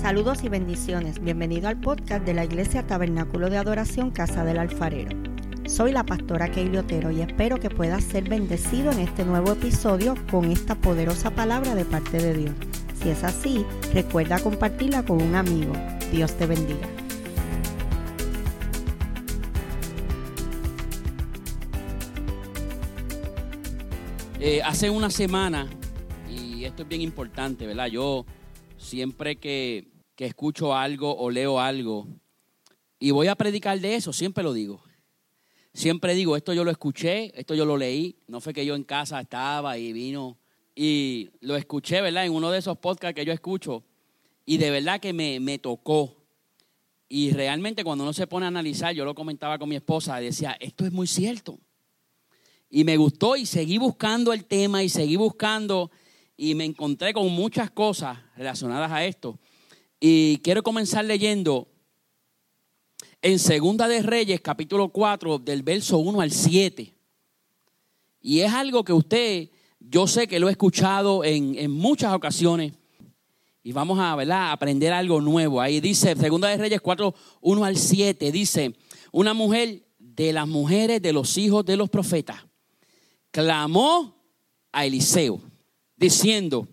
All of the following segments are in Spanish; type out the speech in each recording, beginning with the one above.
Saludos y bendiciones. Bienvenido al podcast de la Iglesia Tabernáculo de Adoración Casa del Alfarero. Soy la pastora Keili Otero y espero que puedas ser bendecido en este nuevo episodio con esta poderosa palabra de parte de Dios. Si es así, recuerda compartirla con un amigo. Dios te bendiga. Eh, hace una semana, y esto es bien importante, ¿verdad? Yo siempre que, que escucho algo o leo algo y voy a predicar de eso, siempre lo digo. Siempre digo, esto yo lo escuché, esto yo lo leí, no fue que yo en casa estaba y vino y lo escuché, ¿verdad? En uno de esos podcasts que yo escucho y de verdad que me, me tocó. Y realmente cuando uno se pone a analizar, yo lo comentaba con mi esposa, decía, esto es muy cierto. Y me gustó y seguí buscando el tema y seguí buscando y me encontré con muchas cosas relacionadas a esto. Y quiero comenzar leyendo en Segunda de Reyes, capítulo 4, del verso 1 al 7. Y es algo que usted, yo sé que lo he escuchado en, en muchas ocasiones. Y vamos a ¿verdad? aprender algo nuevo. Ahí dice, Segunda de Reyes 4, 1 al 7, dice, una mujer de las mujeres de los hijos de los profetas clamó a Eliseo, diciendo,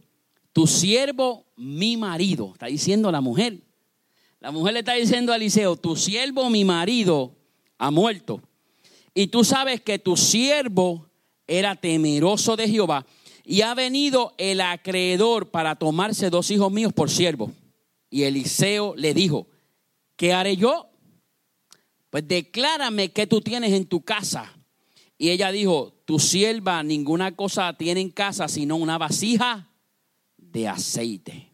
tu siervo, mi marido, está diciendo la mujer. La mujer le está diciendo a Eliseo, tu siervo, mi marido, ha muerto. Y tú sabes que tu siervo era temeroso de Jehová y ha venido el acreedor para tomarse dos hijos míos por siervo. Y Eliseo le dijo, ¿qué haré yo? Pues declárame qué tú tienes en tu casa. Y ella dijo, tu sierva ninguna cosa tiene en casa sino una vasija de aceite.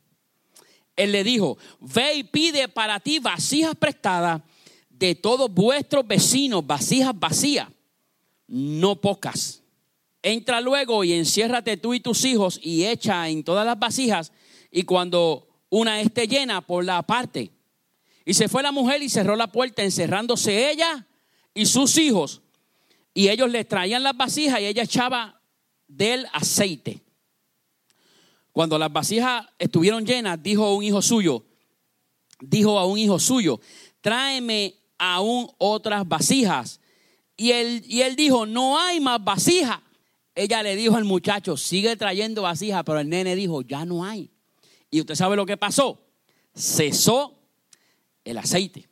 Él le dijo, ve y pide para ti vasijas prestadas de todos vuestros vecinos, vasijas vacías, no pocas. Entra luego y enciérrate tú y tus hijos y echa en todas las vasijas y cuando una esté llena por la parte. Y se fue la mujer y cerró la puerta encerrándose ella y sus hijos y ellos le traían las vasijas y ella echaba del aceite. Cuando las vasijas estuvieron llenas, dijo un hijo suyo, dijo a un hijo suyo, tráeme aún otras vasijas. Y él, y él dijo, no hay más vasijas. Ella le dijo al muchacho, sigue trayendo vasijas, pero el nene dijo, ya no hay. Y usted sabe lo que pasó. Cesó el aceite.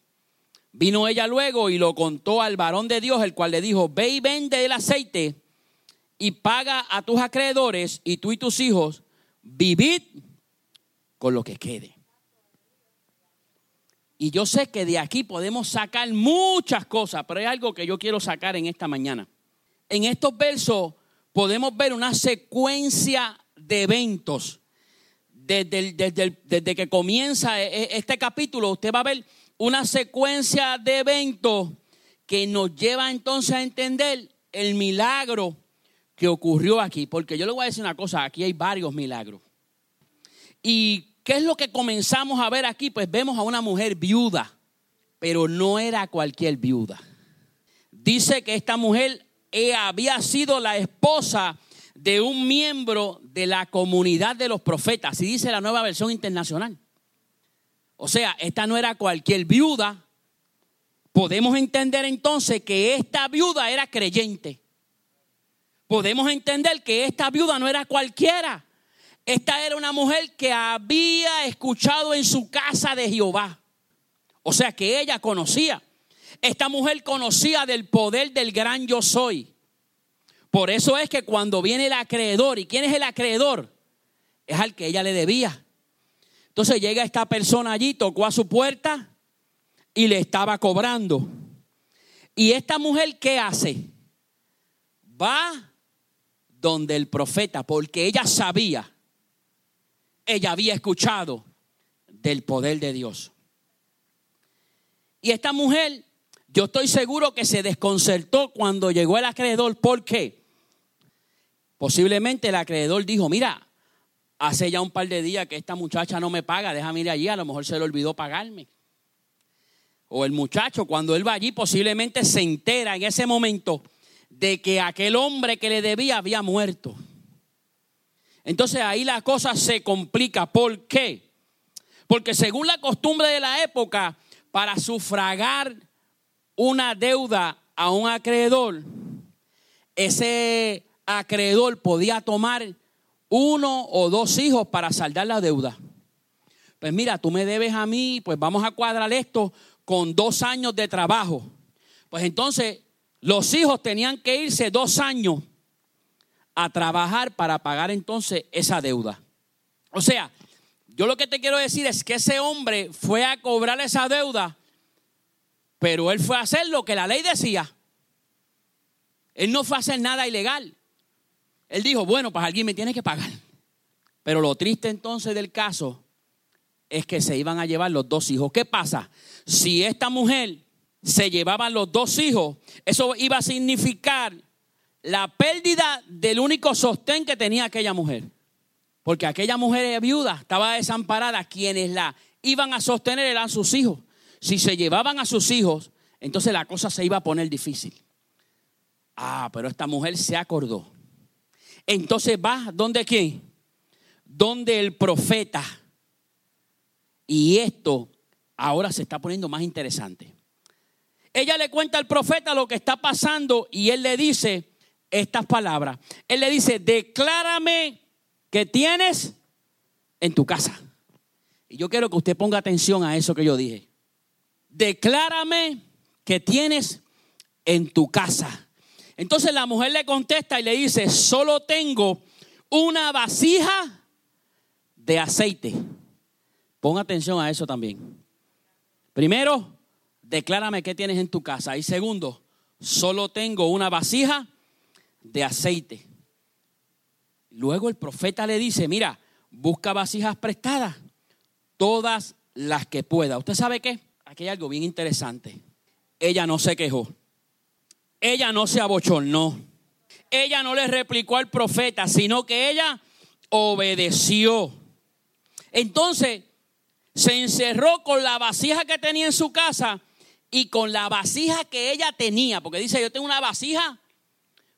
Vino ella luego y lo contó al varón de Dios, el cual le dijo, ve y vende el aceite y paga a tus acreedores y tú y tus hijos, vivid con lo que quede. Y yo sé que de aquí podemos sacar muchas cosas, pero hay algo que yo quiero sacar en esta mañana. En estos versos podemos ver una secuencia de eventos. Desde, desde, desde que comienza e, e, este capítulo, usted va a ver una secuencia de eventos que nos lleva entonces a entender el milagro que ocurrió aquí. Porque yo le voy a decir una cosa, aquí hay varios milagros. ¿Y qué es lo que comenzamos a ver aquí? Pues vemos a una mujer viuda, pero no era cualquier viuda. Dice que esta mujer eh, había sido la esposa de un miembro de la comunidad de los profetas, así dice la nueva versión internacional. O sea, esta no era cualquier viuda. Podemos entender entonces que esta viuda era creyente. Podemos entender que esta viuda no era cualquiera. Esta era una mujer que había escuchado en su casa de Jehová. O sea que ella conocía. Esta mujer conocía del poder del gran yo soy. Por eso es que cuando viene el acreedor, ¿y quién es el acreedor? Es al que ella le debía. Entonces llega esta persona allí, tocó a su puerta y le estaba cobrando. ¿Y esta mujer qué hace? Va donde el profeta, porque ella sabía, ella había escuchado del poder de Dios. Y esta mujer, yo estoy seguro que se desconcertó cuando llegó el acreedor. ¿Por qué? Posiblemente el acreedor dijo, mira, hace ya un par de días que esta muchacha no me paga, déjame ir allí, a lo mejor se le olvidó pagarme. O el muchacho, cuando él va allí, posiblemente se entera en ese momento de que aquel hombre que le debía había muerto. Entonces ahí la cosa se complica. ¿Por qué? Porque según la costumbre de la época, para sufragar una deuda a un acreedor, ese acreedor podía tomar uno o dos hijos para saldar la deuda. Pues mira, tú me debes a mí, pues vamos a cuadrar esto con dos años de trabajo. Pues entonces los hijos tenían que irse dos años a trabajar para pagar entonces esa deuda. O sea, yo lo que te quiero decir es que ese hombre fue a cobrar esa deuda, pero él fue a hacer lo que la ley decía. Él no fue a hacer nada ilegal. Él dijo, bueno, pues alguien me tiene que pagar. Pero lo triste entonces del caso es que se iban a llevar los dos hijos. ¿Qué pasa? Si esta mujer se llevaban los dos hijos, eso iba a significar la pérdida del único sostén que tenía aquella mujer. Porque aquella mujer viuda estaba desamparada, quienes la iban a sostener eran sus hijos. Si se llevaban a sus hijos, entonces la cosa se iba a poner difícil. Ah, pero esta mujer se acordó. Entonces va, ¿dónde quién? Donde el profeta. Y esto ahora se está poniendo más interesante. Ella le cuenta al profeta lo que está pasando y él le dice estas palabras. Él le dice, declárame que tienes en tu casa. Y yo quiero que usted ponga atención a eso que yo dije. Declárame que tienes en tu casa. Entonces la mujer le contesta y le dice, solo tengo una vasija de aceite. Ponga atención a eso también. Primero, declárame qué tienes en tu casa. Y segundo, solo tengo una vasija de aceite. Luego el profeta le dice, mira, busca vasijas prestadas, todas las que pueda. ¿Usted sabe qué? Aquí hay algo bien interesante. Ella no se quejó. Ella no se abochornó. Ella no le replicó al profeta, sino que ella obedeció. Entonces, se encerró con la vasija que tenía en su casa y con la vasija que ella tenía, porque dice, yo tengo una vasija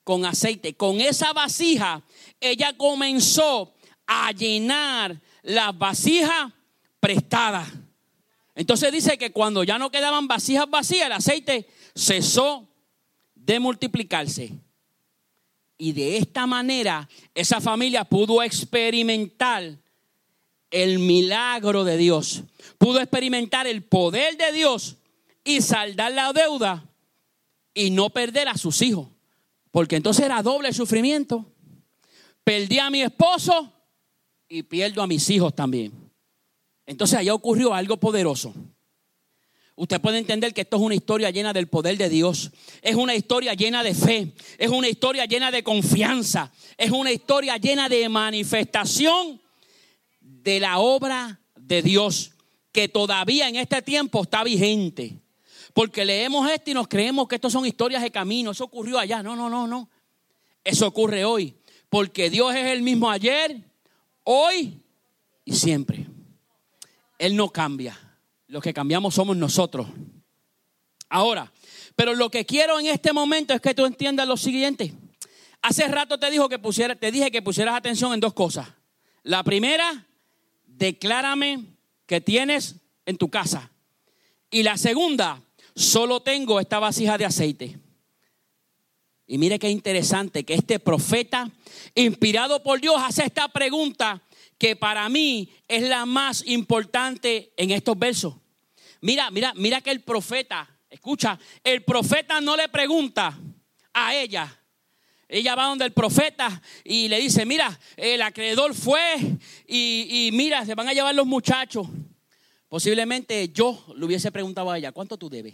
con aceite. Con esa vasija, ella comenzó a llenar las vasijas prestadas. Entonces dice que cuando ya no quedaban vasijas vacías, el aceite cesó de multiplicarse. Y de esta manera esa familia pudo experimentar el milagro de Dios. Pudo experimentar el poder de Dios y saldar la deuda y no perder a sus hijos. Porque entonces era doble sufrimiento. Perdí a mi esposo y pierdo a mis hijos también. Entonces allá ocurrió algo poderoso. Usted puede entender que esto es una historia llena del poder de Dios. Es una historia llena de fe. Es una historia llena de confianza. Es una historia llena de manifestación de la obra de Dios que todavía en este tiempo está vigente. Porque leemos esto y nos creemos que esto son historias de camino. Eso ocurrió allá. No, no, no, no. Eso ocurre hoy. Porque Dios es el mismo ayer, hoy y siempre. Él no cambia. Lo que cambiamos somos nosotros. Ahora, pero lo que quiero en este momento es que tú entiendas lo siguiente. Hace rato te, dijo que pusiera, te dije que pusieras atención en dos cosas. La primera, declárame que tienes en tu casa. Y la segunda, solo tengo esta vasija de aceite. Y mire qué interesante que este profeta, inspirado por Dios, hace esta pregunta que para mí es la más importante en estos versos. Mira, mira, mira que el profeta, escucha, el profeta no le pregunta a ella. Ella va donde el profeta y le dice, mira, el acreedor fue y, mira, se van a llevar los muchachos. Posiblemente yo le hubiese preguntado a ella, ¿cuánto tú debes?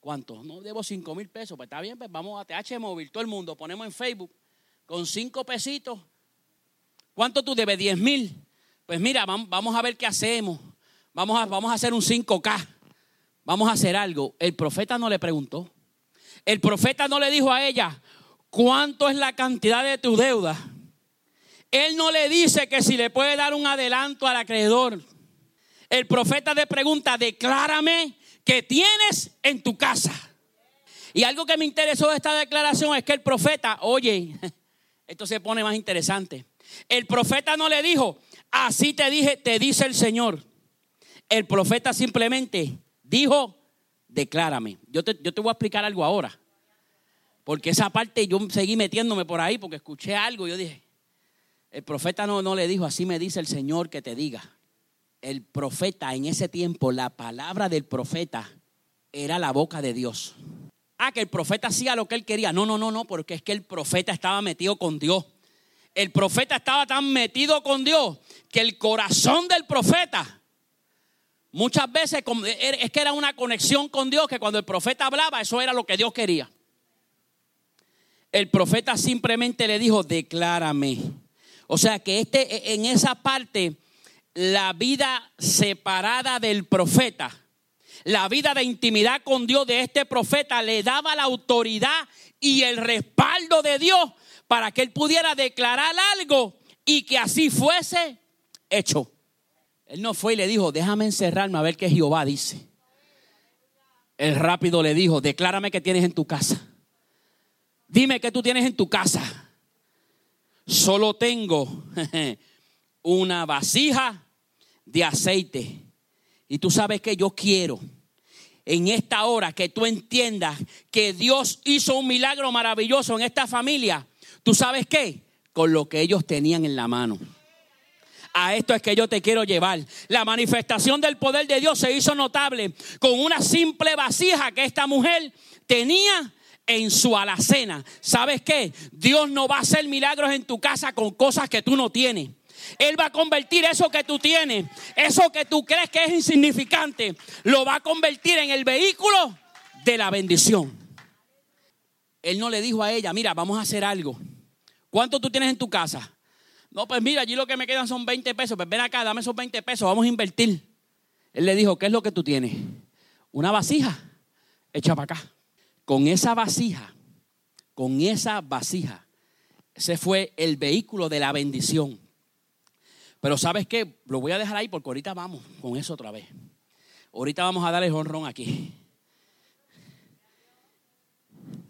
¿Cuánto? No debo cinco mil pesos. Pues está bien, pues vamos a TH Móvil, todo el mundo, ponemos en Facebook con cinco pesitos. ¿Cuánto tú debes? Diez mil. Pues mira, vamos a ver qué hacemos. Vamos a, vamos a hacer un 5K. Vamos a hacer algo. El profeta no le preguntó. El profeta no le dijo a ella, ¿cuánto es la cantidad de tu deuda? Él no le dice que si le puede dar un adelanto al acreedor. El profeta le pregunta, declárame que tienes en tu casa. Y algo que me interesó de esta declaración es que el profeta, oye, esto se pone más interesante. El profeta no le dijo, así te dije, te dice el Señor. El profeta simplemente dijo, declárame. Yo te, yo te voy a explicar algo ahora. Porque esa parte yo seguí metiéndome por ahí porque escuché algo yo dije, el profeta no, no le dijo, así me dice el Señor que te diga. El profeta en ese tiempo, la palabra del profeta era la boca de Dios. Ah, que el profeta hacía lo que él quería. No, no, no, no, porque es que el profeta estaba metido con Dios. El profeta estaba tan metido con Dios que el corazón del profeta muchas veces es que era una conexión con Dios que cuando el profeta hablaba eso era lo que Dios quería. El profeta simplemente le dijo, declárame. O sea que este, en esa parte, la vida separada del profeta la vida de intimidad con Dios de este profeta le daba la autoridad y el respaldo de Dios para que él pudiera declarar algo y que así fuese hecho. Él no fue y le dijo, déjame encerrarme a ver qué Jehová dice. Él rápido le dijo, declárame qué tienes en tu casa. Dime qué tú tienes en tu casa. Solo tengo una vasija de aceite. Y tú sabes que yo quiero en esta hora que tú entiendas que Dios hizo un milagro maravilloso en esta familia. ¿Tú sabes qué? Con lo que ellos tenían en la mano. A esto es que yo te quiero llevar. La manifestación del poder de Dios se hizo notable con una simple vasija que esta mujer tenía en su alacena. ¿Sabes qué? Dios no va a hacer milagros en tu casa con cosas que tú no tienes. Él va a convertir eso que tú tienes, eso que tú crees que es insignificante, lo va a convertir en el vehículo de la bendición. Él no le dijo a ella, mira, vamos a hacer algo. ¿Cuánto tú tienes en tu casa? No, pues mira, allí lo que me quedan son 20 pesos. Pues ven acá, dame esos 20 pesos, vamos a invertir. Él le dijo, ¿qué es lo que tú tienes? Una vasija echa para acá. Con esa vasija, con esa vasija, ese fue el vehículo de la bendición. Pero ¿sabes qué? Lo voy a dejar ahí porque ahorita vamos con eso otra vez. Ahorita vamos a darle honrón aquí.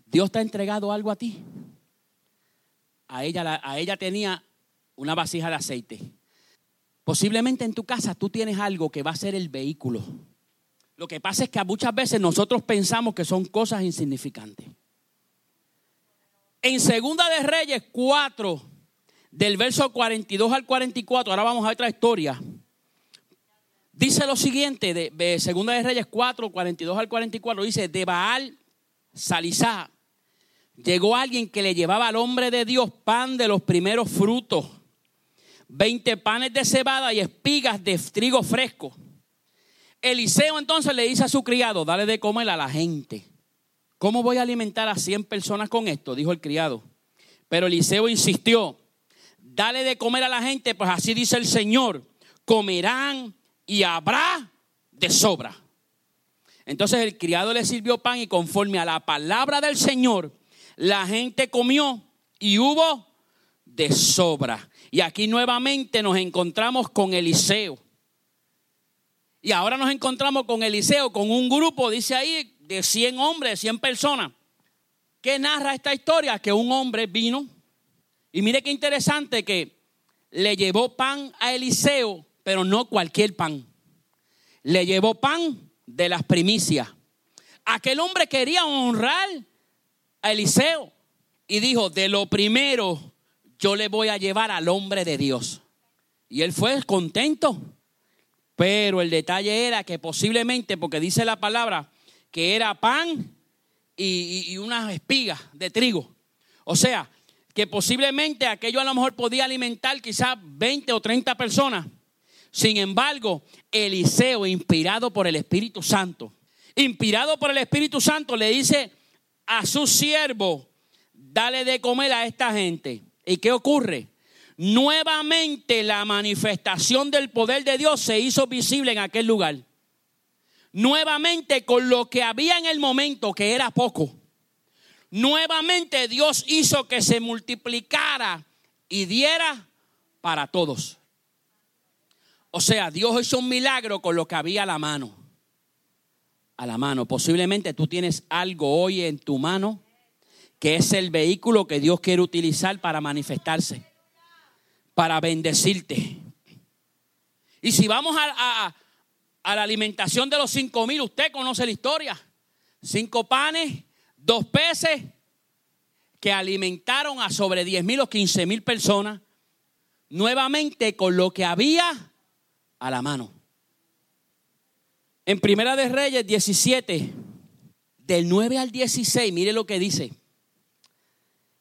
Dios te ha entregado algo a ti. A ella, a ella tenía una vasija de aceite. Posiblemente en tu casa tú tienes algo que va a ser el vehículo. Lo que pasa es que muchas veces nosotros pensamos que son cosas insignificantes. En Segunda de Reyes 4, del verso 42 al 44, ahora vamos a otra historia. Dice lo siguiente, de, Segunda de Reyes 4, 42 al 44, dice, de Baal Salizá llegó alguien que le llevaba al hombre de Dios pan de los primeros frutos, 20 panes de cebada y espigas de trigo fresco. Eliseo entonces le dice a su criado, dale de comer a la gente. ¿Cómo voy a alimentar a 100 personas con esto? Dijo el criado. Pero Eliseo insistió, dale de comer a la gente, pues así dice el Señor, comerán y habrá de sobra. Entonces el criado le sirvió pan y conforme a la palabra del Señor, la gente comió y hubo de sobra. Y aquí nuevamente nos encontramos con Eliseo. Y ahora nos encontramos con Eliseo, con un grupo, dice ahí, de 100 hombres, 100 personas. ¿Qué narra esta historia? Que un hombre vino y mire qué interesante que le llevó pan a Eliseo, pero no cualquier pan. Le llevó pan de las primicias. Aquel hombre quería honrar a Eliseo y dijo, de lo primero yo le voy a llevar al hombre de Dios. Y él fue contento. Pero el detalle era que posiblemente, porque dice la palabra, que era pan y, y unas espigas de trigo. O sea, que posiblemente aquello a lo mejor podía alimentar quizás 20 o 30 personas. Sin embargo, Eliseo, inspirado por el Espíritu Santo, inspirado por el Espíritu Santo, le dice a su siervo, dale de comer a esta gente. ¿Y qué ocurre? Nuevamente la manifestación del poder de Dios se hizo visible en aquel lugar. Nuevamente con lo que había en el momento, que era poco nuevamente Dios hizo que se multiplicara y diera para todos. O sea, Dios hizo un milagro con lo que había a la mano. A la mano. Posiblemente tú tienes algo hoy en tu mano que es el vehículo que Dios quiere utilizar para manifestarse, para bendecirte. Y si vamos a, la alimentación de los cinco mil. Usted conoce la historia. Cinco panes, dos peces, que alimentaron a sobre diez mil o quince mil personas, nuevamente con lo que había a la mano. En Primera de Reyes 17, del 9 al 16, mire lo que dice.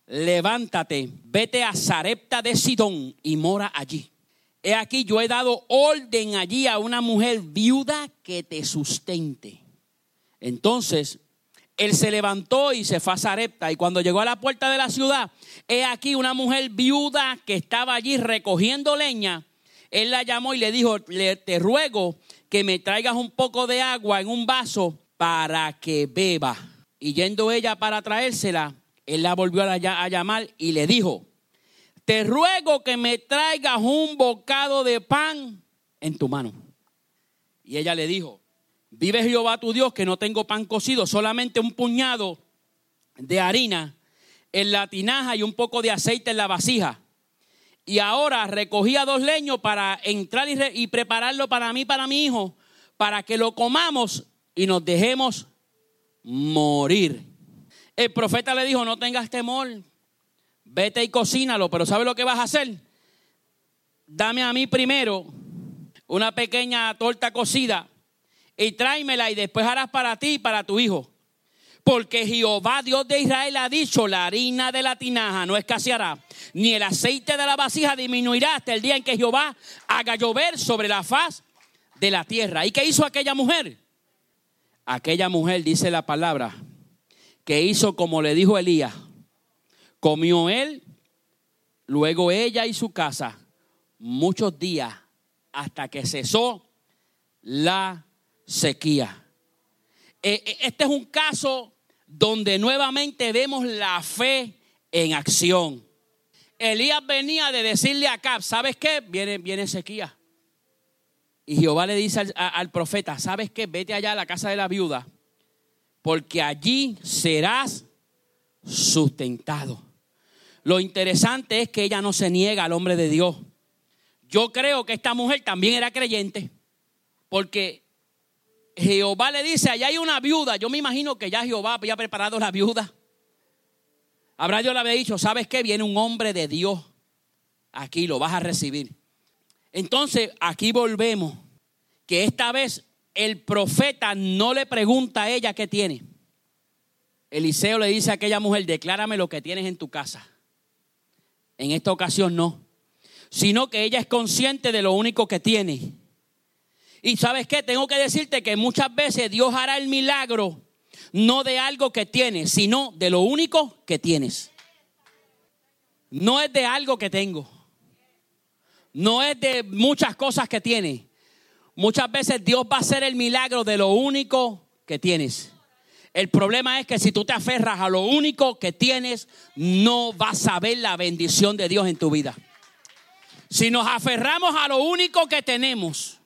Levántate, vete a Sarepta de Sidón y mora allí. He aquí, yo he dado orden allí a una mujer viuda que te sustente. Entonces, él se levantó y se fue a Sarepta. Y cuando llegó a la puerta de la ciudad, he aquí una mujer viuda que estaba allí recogiendo leña. Él la llamó y le dijo, te ruego que me traigas un poco de agua en un vaso para que beba. Y yendo ella para traérsela, él la volvió a llamar y le dijo, te ruego que me traigas un bocado de pan en tu mano. Y ella le dijo, vive Jehová tu Dios que no tengo pan cocido, solamente un puñado de harina en la tinaja y un poco de aceite en la vasija. Y ahora recogía dos leños para entrar y, prepararlo para mí, para mi hijo, para que lo comamos y nos dejemos morir. El profeta le dijo, no tengas temor, vete y cocínalo, pero ¿sabes lo que vas a hacer? Dame a mí primero una pequeña torta cocida y tráemela y después harás para ti y para tu hijo. Porque Jehová, Dios de Israel, ha dicho, la harina de la tinaja no escaseará, ni el aceite de la vasija disminuirá hasta el día en que Jehová haga llover sobre la faz de la tierra. ¿Y qué hizo aquella mujer? Aquella mujer, dice la palabra, que hizo como le dijo Elías. Comió él, luego ella y su casa, muchos días hasta que cesó la sequía. E, e, este es un caso donde nuevamente vemos la fe en acción. Elías venía de decirle a Acab, ¿sabes qué? Viene, viene sequía. Y Jehová le dice al, al profeta, ¿sabes qué? Vete allá a la casa de la viuda porque allí serás sustentado. Lo interesante es que ella no se niega al hombre de Dios. Yo creo que esta mujer también era creyente, porque Jehová le dice, allá hay una viuda. Yo me imagino que ya Jehová había preparado la viuda. Habrá yo le había dicho, ¿sabes qué? Viene un hombre de Dios. Aquí lo vas a recibir. Entonces, aquí volvemos, que esta vez el profeta no le pregunta a ella qué tiene. Eliseo le dice a aquella mujer, declárame lo que tienes en tu casa. En esta ocasión no, sino que ella es consciente de lo único que tiene. Y sabes qué, tengo que decirte que muchas veces Dios hará el milagro no de algo que tienes, sino de lo único que tienes. No es de algo que tengo. No es de muchas cosas que tiene Muchas veces Dios va a hacer el milagro de lo único que tienes. El problema es que si tú te aferras a lo único que tienes, no vas a ver la bendición de Dios en tu vida. Si nos aferramos a lo único que tenemos,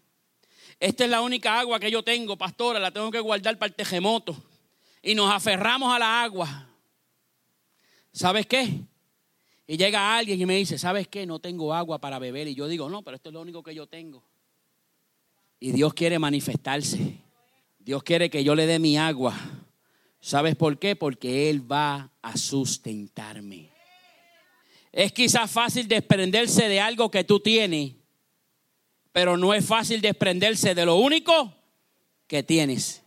esta es la única agua que yo tengo, pastora, la tengo que guardar para el tejemoto. Y nos aferramos a la agua. ¿Sabes qué? Y llega alguien y me dice, ¿sabes qué? No tengo agua para beber. Y yo digo, no, pero esto es lo único que yo tengo. Y Dios quiere manifestarse. Dios quiere que yo le dé mi agua. ¿Sabes por qué? Porque Él va a sustentarme. Es quizás fácil desprenderse de algo que tú tienes, pero no es fácil desprenderse de lo único que tienes.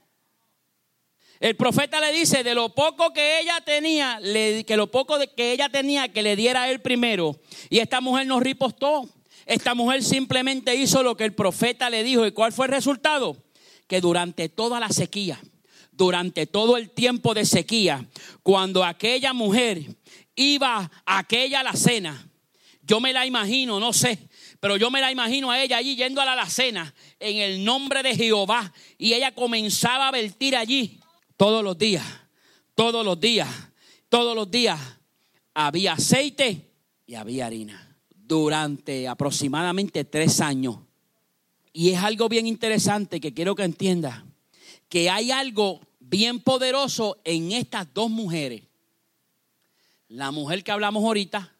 El profeta le dice de lo poco que ella tenía, que lo poco que ella tenía que le diera a él primero. Y esta mujer no ripostó. Esta mujer simplemente hizo lo que el profeta le dijo. ¿Y cuál fue el resultado? Que durante toda la sequía, durante todo el tiempo de sequía, cuando aquella mujer iba a aquella alacena, yo me la imagino, no sé, pero yo me la imagino a ella allí yendo a la alacena en el nombre de Jehová y ella comenzaba a vertir allí todos los días, todos los días, todos los días había aceite y había harina durante aproximadamente tres años. Y es algo bien interesante que quiero que entienda, que hay algo bien poderoso en estas dos mujeres. La mujer que hablamos ahorita,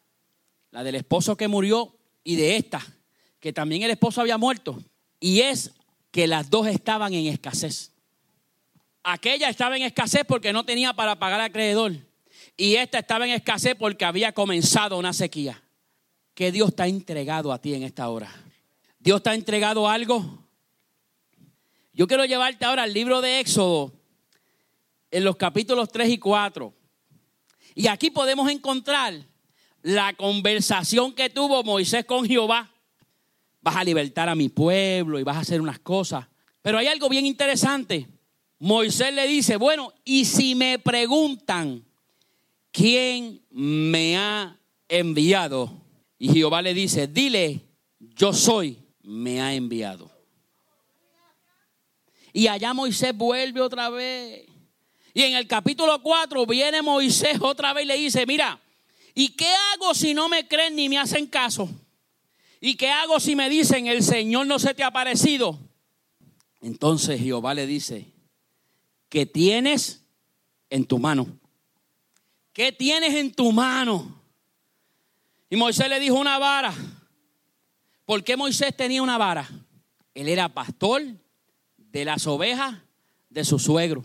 la del esposo que murió y de esta, que también el esposo había muerto. Y es que las dos estaban en escasez. Aquella estaba en escasez porque no tenía para pagar acreedor. Y esta estaba en escasez porque había comenzado una sequía. ¿Qué Dios te ha entregado a ti en esta hora? ¿Dios te ha entregado algo? Yo quiero llevarte ahora al libro de Éxodo, en los capítulos 3 y 4. Y aquí podemos encontrar la conversación que tuvo Moisés con Jehová. Vas a libertar a mi pueblo y vas a hacer unas cosas. Pero hay algo bien interesante. Moisés le dice, bueno, y si me preguntan, ¿quién me ha enviado? Y Jehová le dice, dile, yo soy, me ha enviado. Y allá Moisés vuelve otra vez. Y en el capítulo 4 viene Moisés otra vez y le dice, mira, ¿y qué hago si no me creen ni me hacen caso? ¿Y qué hago si me dicen, el Señor no se te ha aparecido? Entonces Jehová le dice, ¿qué tienes en tu mano? ¿Qué tienes en tu mano? Y Moisés le dijo una vara. ¿Por qué Moisés tenía una vara? Él era pastor de las ovejas de su suegro.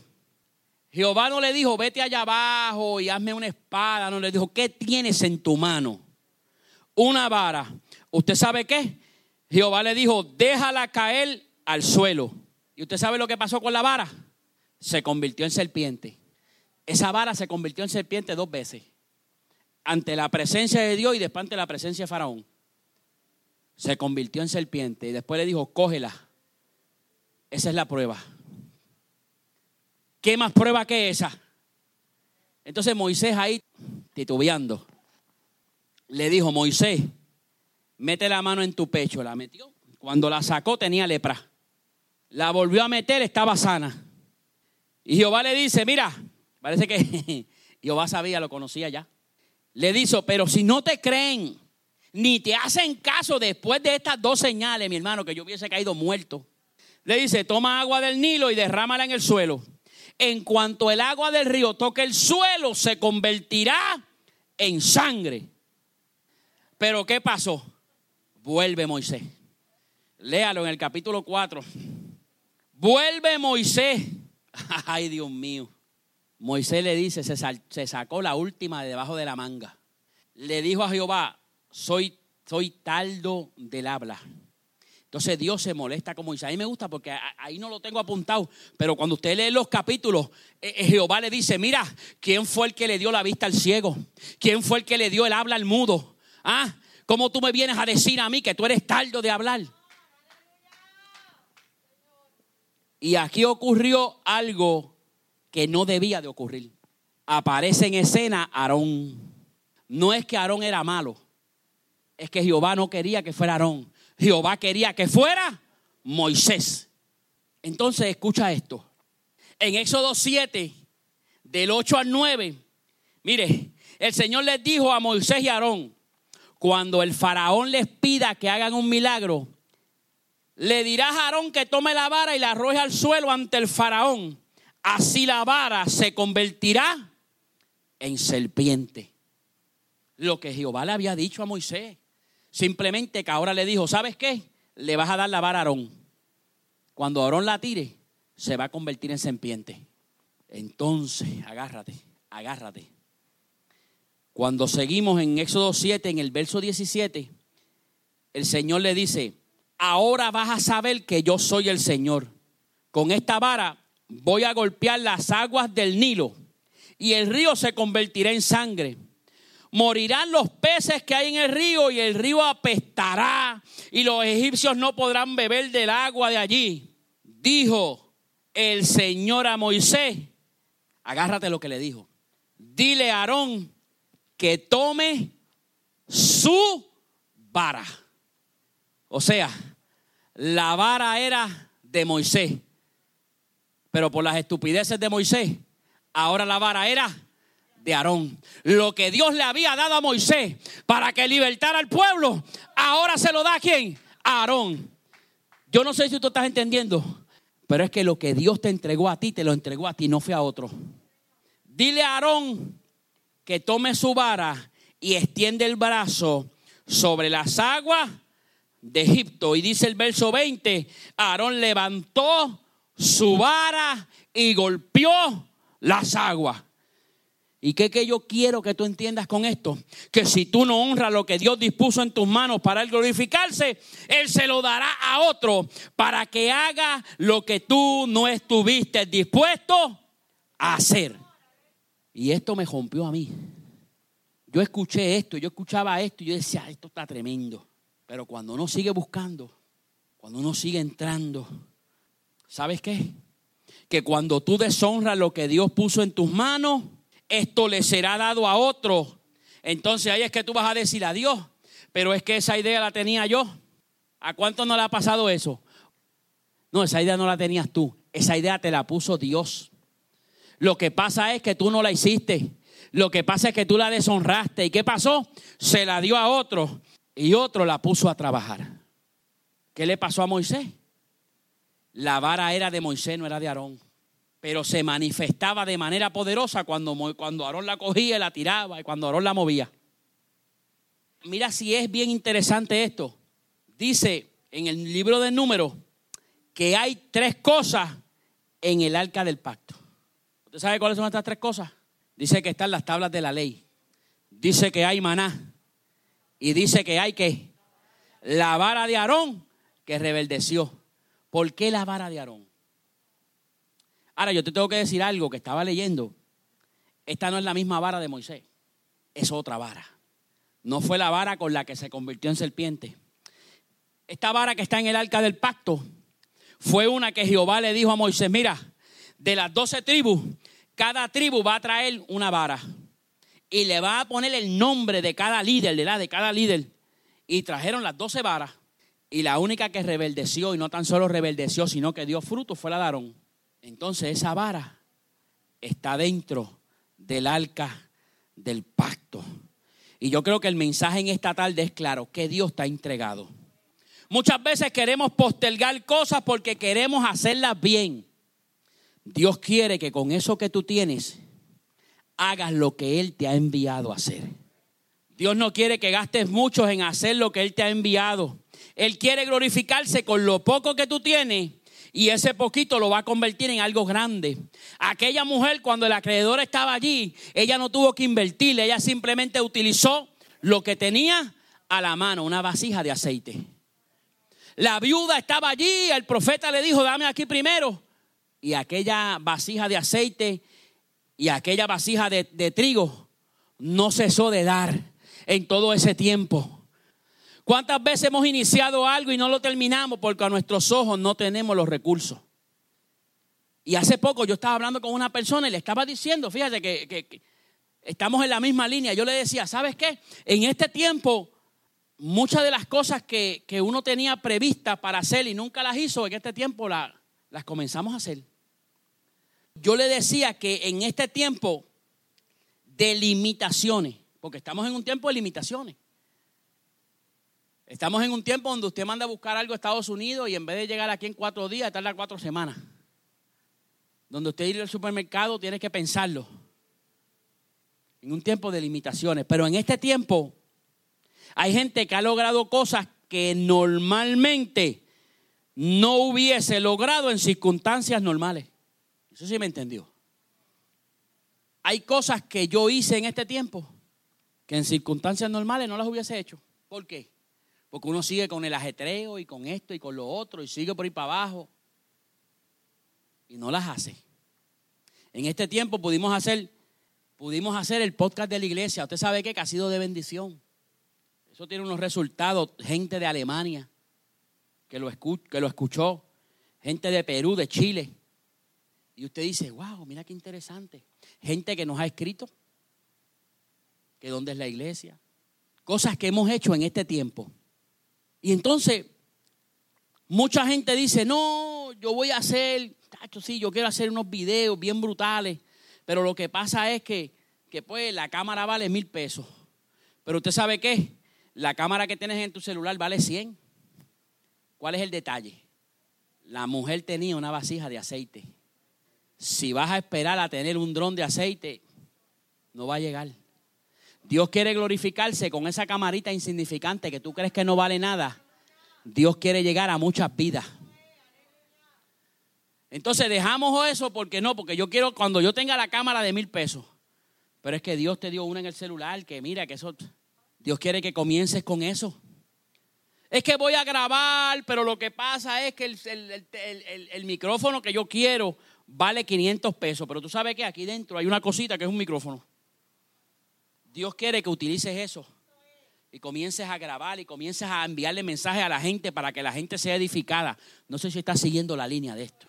Jehová no le dijo, vete allá abajo y hazme una espada. No le dijo, ¿qué tienes en tu mano? Una vara. ¿Usted sabe qué? Jehová le dijo, déjala caer al suelo. ¿Y usted sabe lo que pasó con la vara? Se convirtió en serpiente. Esa vara se convirtió en serpiente dos veces. Ante la presencia de Dios y después ante la presencia de Faraón. Se convirtió en serpiente. Y después le dijo, cógela. Esa es la prueba. ¿Qué más prueba que esa? Entonces Moisés ahí, titubeando, le dijo, Moisés, mete la mano en tu pecho. La metió. Cuando la sacó tenía lepra. La volvió a meter, estaba sana. Y Jehová le dice, mira, parece que Jehová sabía, lo conocía ya. Le dijo, pero si no te creen, ni te hacen caso después de estas dos señales, mi hermano, que yo hubiese caído muerto. Le dice, toma agua del Nilo y derrámala en el suelo en cuanto el agua del río toque el suelo, se convertirá en sangre. Pero ¿qué pasó? Vuelve Moisés. Léalo en el capítulo 4. Vuelve Moisés. Ay, Dios mío. Moisés le dice, se, se, sacó la última de debajo de la manga. Le dijo a Jehová, soy, soy taldo del habla. Entonces Dios se molesta como mí me gusta porque ahí no lo tengo apuntado, pero cuando usted lee los capítulos, eh, eh, Jehová le dice, mira, ¿quién fue el que le dio la vista al ciego? ¿Quién fue el que le dio el habla al mudo? ¿Ah? ¿Cómo tú me vienes a decir a mí que tú eres tardo de hablar? Y aquí ocurrió algo que no debía de ocurrir. Aparece en escena Aarón. No es que Aarón era malo, es que Jehová no quería que fuera Aarón. Jehová quería que fuera Moisés. Entonces escucha esto. En Éxodo 7, del 8 al 9, mire, el Señor les dijo a Moisés y Aarón, cuando el faraón les pida que hagan un milagro, le dirás a Aarón que tome la vara y la arroje al suelo ante el faraón. Así la vara se convertirá en serpiente. Lo que Jehová le había dicho a Moisés. Simplemente que ahora le dijo, ¿sabes qué? Le vas a dar la vara a Aarón. Cuando Aarón la tire, se va a convertir en serpiente. Entonces, agárrate, agárrate. Cuando seguimos en Éxodo 7, en el verso 17, el Señor le dice, ahora vas a saber que yo soy el Señor. Con esta vara voy a golpear las aguas del Nilo y el río se convertirá en sangre morirán los peces que hay en el río y el río apestará y los egipcios no podrán beber del agua de allí. Dijo el Señor a Moisés, agárrate lo que le dijo, dile a Aarón que tome su vara. O sea, la vara era de Moisés, pero por las estupideces de Moisés, ahora la vara era de Aarón. Lo que Dios le había dado a Moisés para que libertara al pueblo, ahora se lo da a quién? A Aarón. Yo no sé si tú estás entendiendo, pero es que lo que Dios te entregó a ti, te lo entregó a ti, no fue a otro. Dile a Aarón que tome su vara y extiende el brazo sobre las aguas de Egipto. Y dice el verso 20, Aarón levantó su vara y golpeó las aguas. ¿Y qué que yo quiero que tú entiendas con esto? Que si tú no honras lo que Dios dispuso en tus manos para él glorificarse, Él se lo dará a otro para que haga lo que tú no estuviste dispuesto a hacer. Y esto me rompió a mí. Yo escuché esto, yo escuchaba esto y yo decía, esto está tremendo. Pero cuando uno sigue buscando, cuando uno sigue entrando, ¿sabes qué? Que cuando tú deshonras lo que Dios puso en tus manos, esto le será dado a otro. Entonces ahí es que tú vas a decir a Dios, pero es que esa idea la tenía yo. ¿A cuánto no le ha pasado eso? No, esa idea no la tenías tú, esa idea te la puso Dios. Lo que pasa es que tú no la hiciste. Lo que pasa es que tú la deshonraste. ¿Y qué pasó? Se la dio a otro y otro la puso a trabajar. ¿Qué le pasó a Moisés? La vara era de Moisés, no era de Aarón pero se manifestaba de manera poderosa cuando, cuando Aarón la cogía y la tiraba y cuando Aarón la movía. Mira si es bien interesante esto. Dice en el libro de números que hay tres cosas en el arca del pacto. ¿Usted sabe cuáles son estas tres cosas? Dice que están las tablas de la ley. Dice que hay maná. Y dice que hay que la vara de Aarón que rebeldeció. ¿Por qué la vara de Aarón? Ahora, yo te tengo que decir algo que estaba leyendo. Esta no es la misma vara de Moisés, es otra vara. No fue la vara con la que se convirtió en serpiente. Esta vara que está en el arca del pacto fue una que Jehová le dijo a Moisés, mira, de las doce tribus, cada tribu va a traer una vara y le va a poner el nombre de cada líder, de la de cada líder. Y trajeron las doce varas y la única que rebeldeció y no tan solo rebeldeció, sino que dio fruto fue la de Aarón. Entonces esa vara está dentro del arca del pacto. Y yo creo que el mensaje en esta tarde es claro, que Dios está entregado. Muchas veces queremos postergar cosas porque queremos hacerlas bien. Dios quiere que con eso que tú tienes hagas lo que Él te ha enviado a hacer. Dios no quiere que gastes mucho en hacer lo que Él te ha enviado. Él quiere glorificarse con lo poco que tú tienes y ese poquito lo va a convertir en algo grande. Aquella mujer cuando el acreedor estaba allí, ella no tuvo que invertirle, ella simplemente utilizó lo que tenía a la mano, una vasija de aceite. La viuda estaba allí, el profeta le dijo, dame aquí primero. Y aquella vasija de aceite y aquella vasija de, de trigo no cesó de dar en todo ese tiempo. ¿Cuántas veces hemos iniciado algo y no lo terminamos porque a nuestros ojos no tenemos los recursos? Y hace poco yo estaba hablando con una persona y le estaba diciendo, fíjate que, estamos en la misma línea. Yo le decía, ¿sabes qué? En este tiempo, muchas de las cosas que, uno tenía previstas para hacer y nunca las hizo, en este tiempo las comenzamos a hacer. Yo le decía que en este tiempo de limitaciones, porque estamos en un tiempo de limitaciones. Estamos en un tiempo donde usted manda a buscar algo a Estados Unidos y en vez de llegar aquí en cuatro días, tarda cuatro semanas. Donde usted ir al supermercado tiene que pensarlo. En un tiempo de limitaciones. Pero en este tiempo hay gente que ha logrado cosas que normalmente no hubiese logrado en circunstancias normales. Eso sí me entendió. Hay cosas que yo hice en este tiempo que en circunstancias normales no las hubiese hecho. ¿Por qué? Porque uno sigue con el ajetreo y con esto y con lo otro y sigue por ahí para abajo y no las hace. En este tiempo pudimos hacer, pudimos hacer el podcast de la iglesia. Usted sabe que ha sido de bendición. Eso tiene unos resultados. Gente de Alemania que lo, que lo escuchó. Gente de Perú, de Chile. Y usted dice, wow, mira qué interesante. Gente que nos ha escrito. Que dónde es la iglesia. Cosas que hemos hecho en este tiempo. Y entonces, mucha gente dice, no, yo voy a hacer, tacho, sí, yo quiero hacer unos videos bien brutales, pero lo que pasa es que, que pues la cámara vale mil pesos. Pero usted sabe qué, la cámara que tienes en tu celular vale 100. ¿Cuál es el detalle? La mujer tenía una vasija de aceite. Si vas a esperar a tener un dron de aceite, no va a llegar. Dios quiere glorificarse con esa camarita insignificante que tú crees que no vale nada. Dios quiere llegar a muchas vidas. Entonces dejamos eso porque no, porque yo quiero cuando yo tenga la cámara de mil pesos. Pero es que Dios te dio una en el celular, que mira, que eso, Dios quiere que comiences con eso. Es que voy a grabar, pero lo que pasa es que el, micrófono que yo quiero vale 500 pesos. Pero tú sabes que aquí dentro hay una cosita que es un micrófono. Dios quiere que utilices eso y comiences a grabar y comiences a enviarle mensajes a la gente para que la gente sea edificada. No sé si estás siguiendo la línea de esto.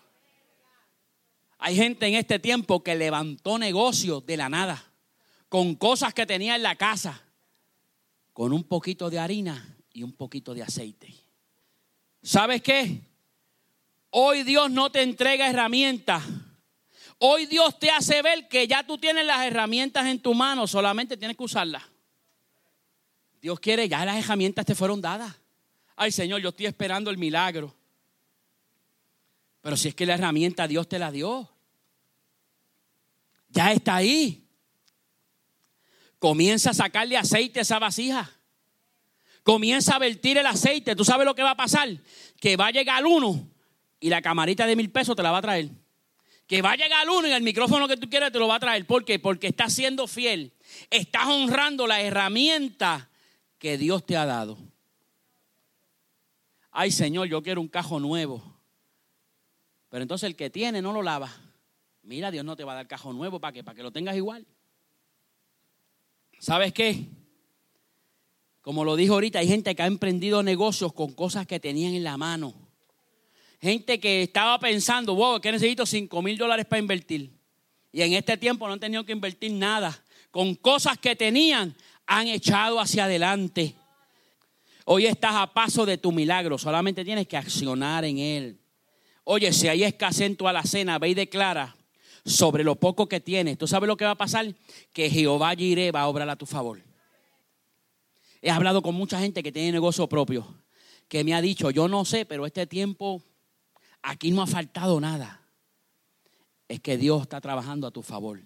Hay gente en este tiempo que levantó negocios de la nada, con cosas que tenía en la casa, con un poquito de harina y un poquito de aceite. ¿Sabes qué? Hoy Dios no te entrega herramientas. Hoy Dios te hace ver que ya tú tienes las herramientas en tu mano, solamente tienes que usarlas. Dios quiere, ya las herramientas te fueron dadas. Ay Señor, yo estoy esperando el milagro. Pero si es que la herramienta Dios te la dio, ya está ahí. Comienza a sacarle aceite a esa vasija. Comienza a vertir el aceite. ¿Tú sabes lo que va a pasar? Que va a llegar uno y la camarita de mil pesos te la va a traer. Que va a llegar uno y el micrófono que tú quieres te lo va a traer. ¿Por qué? Porque estás siendo fiel. Estás honrando la herramienta que Dios te ha dado. Ay, Señor, yo quiero un cajo nuevo. Pero entonces el que tiene no lo lava. Mira, Dios no te va a dar cajo nuevo para que, para que lo tengas igual. ¿Sabes qué? Como lo dijo ahorita, hay gente que ha emprendido negocios con cosas que tenían en la mano. Gente que estaba pensando, wow, que necesito 5 mil dólares para invertir. Y en este tiempo no han tenido que invertir nada. Con cosas que tenían, han echado hacia adelante. Hoy estás a paso de tu milagro, solamente tienes que accionar en él. Oye, si hay escasez en tu alacena, ve y declara sobre lo poco que tienes. ¿Tú sabes lo que va a pasar? Que Jehová Jireh va a obrar a tu favor. He hablado con mucha gente que tiene negocio propio, que me ha dicho, yo no sé, pero este tiempo aquí no ha faltado nada. Es que Dios está trabajando a tu favor.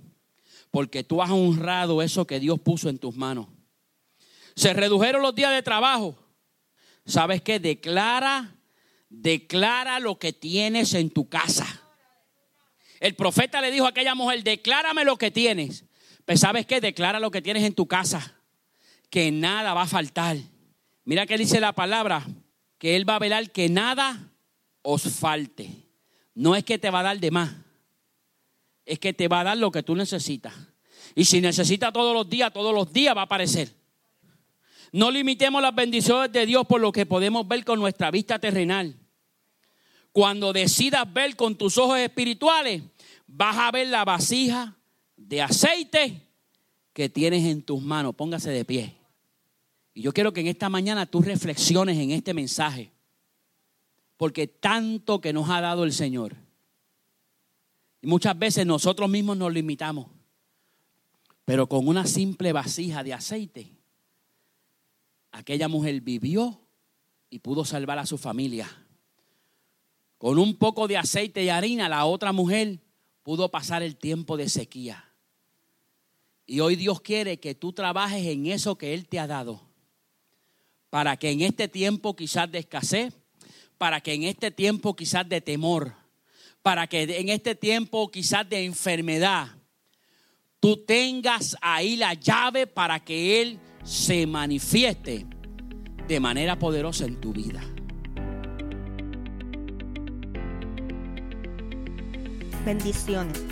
Porque tú has honrado eso que Dios puso en tus manos. Se redujeron los días de trabajo. ¿Sabes qué? Declara declara lo que tienes en tu casa. El profeta le dijo a aquella mujer, declárame lo que tienes. Pero sabes qué, declara lo que tienes en tu casa, que nada va a faltar. Mira que dice la palabra, que Él va a velar que nada os falte. No es que te va a dar de más, es que te va a dar lo que tú necesitas. Y si necesitas todos los días, todos los días va a aparecer. No limitemos las bendiciones de Dios por lo que podemos ver con nuestra vista terrenal. Cuando decidas ver con tus ojos espirituales, vas a ver la vasija de aceite que tienes en tus manos. Póngase de pie. Y yo quiero que en esta mañana tú reflexiones en este mensaje. Porque tanto que nos ha dado el Señor. Y muchas veces nosotros mismos nos limitamos. Pero con una simple vasija de aceite, aquella mujer vivió y pudo salvar a su familia con un poco de aceite y harina, la otra mujer pudo pasar el tiempo de sequía. Y hoy Dios quiere que tú trabajes en eso que Él te ha dado. Para que en este tiempo quizás de escasez, para que en este tiempo quizás de temor, para que en este tiempo quizás de enfermedad, tú tengas ahí la llave para que Él se manifieste de manera poderosa en tu vida. Bendiciones.